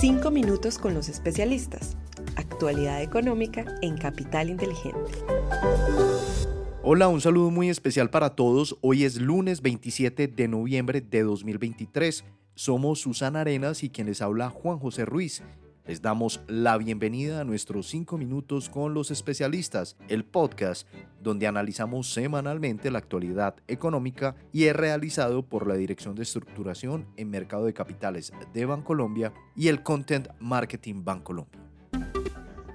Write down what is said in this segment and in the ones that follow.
Cinco minutos con los especialistas. Actualidad económica en Capital Inteligente. Hola, un saludo muy especial para todos. Hoy es lunes 27 de noviembre de 2023. Somos Susana Arenas y quien les habla Juan José Ruiz. Les damos la bienvenida a nuestros 5 minutos con los especialistas, el podcast donde analizamos semanalmente la actualidad económica y es realizado por la Dirección de Estructuración en Mercado de Capitales de Bancolombia y el Content Marketing Bancolombia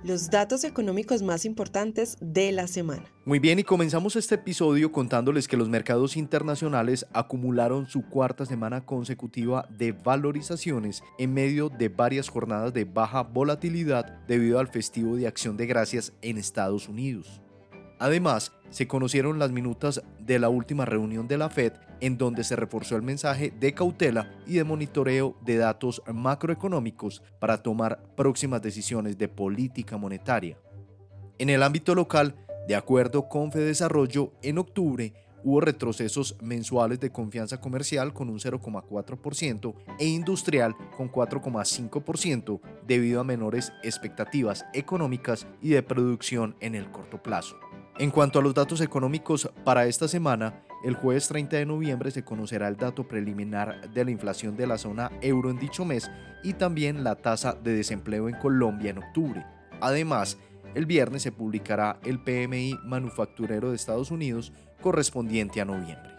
los datos económicos más importantes de la semana. Muy bien, y comenzamos este episodio contándoles que los mercados internacionales acumularon su cuarta semana consecutiva de valorizaciones en medio de varias jornadas de baja volatilidad debido al festivo de acción de gracias en Estados Unidos. Además, se conocieron las minutas de la última reunión de la Fed en donde se reforzó el mensaje de cautela y de monitoreo de datos macroeconómicos para tomar próximas decisiones de política monetaria. En el ámbito local, de acuerdo con Fedesarrollo, en octubre hubo retrocesos mensuales de confianza comercial con un 0,4% e industrial con 4,5% debido a menores expectativas económicas y de producción en el corto plazo. En cuanto a los datos económicos para esta semana, el jueves 30 de noviembre se conocerá el dato preliminar de la inflación de la zona euro en dicho mes y también la tasa de desempleo en Colombia en octubre. Además, el viernes se publicará el PMI manufacturero de Estados Unidos correspondiente a noviembre.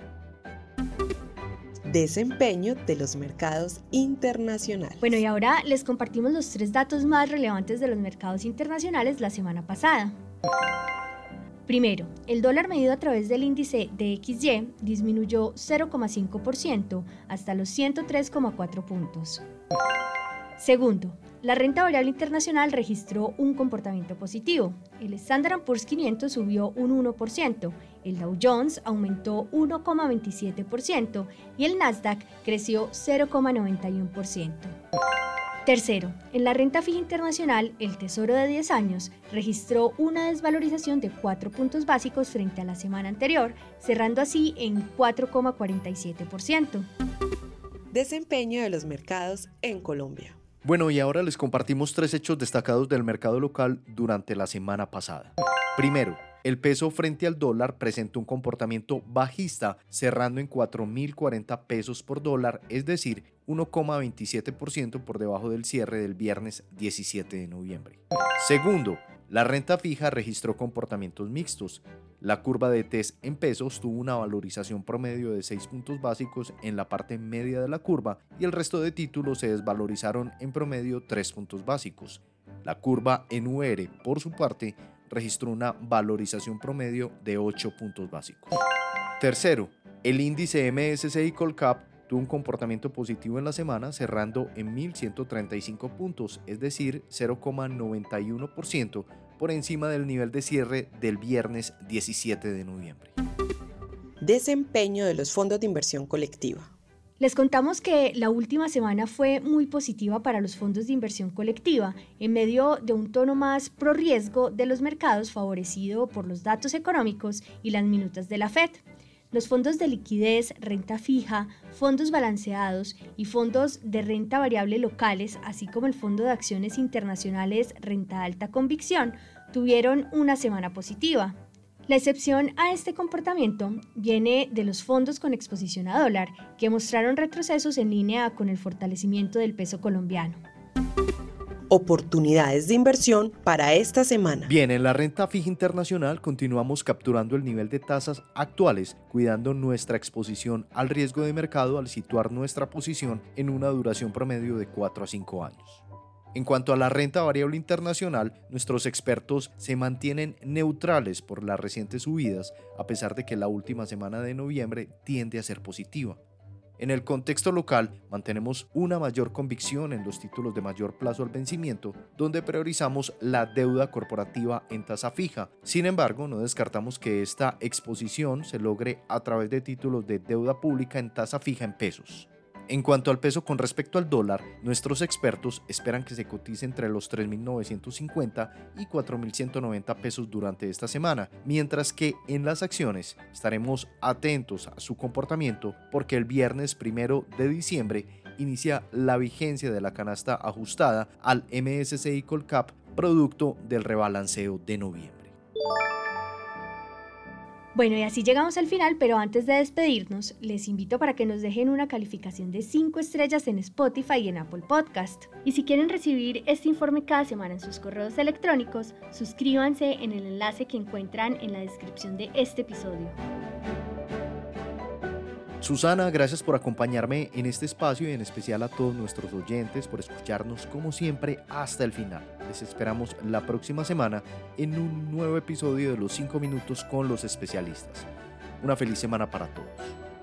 Desempeño de los mercados internacionales. Bueno, y ahora les compartimos los tres datos más relevantes de los mercados internacionales la semana pasada. Primero, el dólar medido a través del índice de XY disminuyó 0,5% hasta los 103,4 puntos. Segundo, la renta variable internacional registró un comportamiento positivo. El Standard Poor's 500 subió un 1%, el Dow Jones aumentó 1,27% y el Nasdaq creció 0,91%. Tercero, en la renta fija internacional, el Tesoro de 10 años registró una desvalorización de 4 puntos básicos frente a la semana anterior, cerrando así en 4,47%. Desempeño de los mercados en Colombia. Bueno, y ahora les compartimos tres hechos destacados del mercado local durante la semana pasada. Primero, el peso frente al dólar presenta un comportamiento bajista, cerrando en 4.040 pesos por dólar, es decir, 1,27% por debajo del cierre del viernes 17 de noviembre. Segundo, la renta fija registró comportamientos mixtos. La curva de TES en pesos tuvo una valorización promedio de 6 puntos básicos en la parte media de la curva y el resto de títulos se desvalorizaron en promedio 3 puntos básicos. La curva en UR, por su parte, registró una valorización promedio de 8 puntos básicos. Tercero, el índice MSCI Colcap tuvo un comportamiento positivo en la semana cerrando en 1.135 puntos, es decir, 0,91% por encima del nivel de cierre del viernes 17 de noviembre. Desempeño de los fondos de inversión colectiva. Les contamos que la última semana fue muy positiva para los fondos de inversión colectiva, en medio de un tono más pro riesgo de los mercados favorecido por los datos económicos y las minutas de la Fed. Los fondos de liquidez, renta fija, fondos balanceados y fondos de renta variable locales, así como el fondo de acciones internacionales renta alta convicción, tuvieron una semana positiva. La excepción a este comportamiento viene de los fondos con exposición a dólar, que mostraron retrocesos en línea con el fortalecimiento del peso colombiano. Oportunidades de inversión para esta semana. Bien, en la renta fija internacional continuamos capturando el nivel de tasas actuales, cuidando nuestra exposición al riesgo de mercado al situar nuestra posición en una duración promedio de 4 a 5 años. En cuanto a la renta variable internacional, nuestros expertos se mantienen neutrales por las recientes subidas, a pesar de que la última semana de noviembre tiende a ser positiva. En el contexto local, mantenemos una mayor convicción en los títulos de mayor plazo al vencimiento, donde priorizamos la deuda corporativa en tasa fija. Sin embargo, no descartamos que esta exposición se logre a través de títulos de deuda pública en tasa fija en pesos. En cuanto al peso con respecto al dólar, nuestros expertos esperan que se cotice entre los 3.950 y 4.190 pesos durante esta semana, mientras que en las acciones estaremos atentos a su comportamiento porque el viernes primero de diciembre inicia la vigencia de la canasta ajustada al MSCI Colcap producto del rebalanceo de noviembre. Bueno, y así llegamos al final, pero antes de despedirnos, les invito para que nos dejen una calificación de 5 estrellas en Spotify y en Apple Podcast. Y si quieren recibir este informe cada semana en sus correos electrónicos, suscríbanse en el enlace que encuentran en la descripción de este episodio. Susana, gracias por acompañarme en este espacio y en especial a todos nuestros oyentes por escucharnos como siempre hasta el final. Les esperamos la próxima semana en un nuevo episodio de los 5 minutos con los especialistas. Una feliz semana para todos.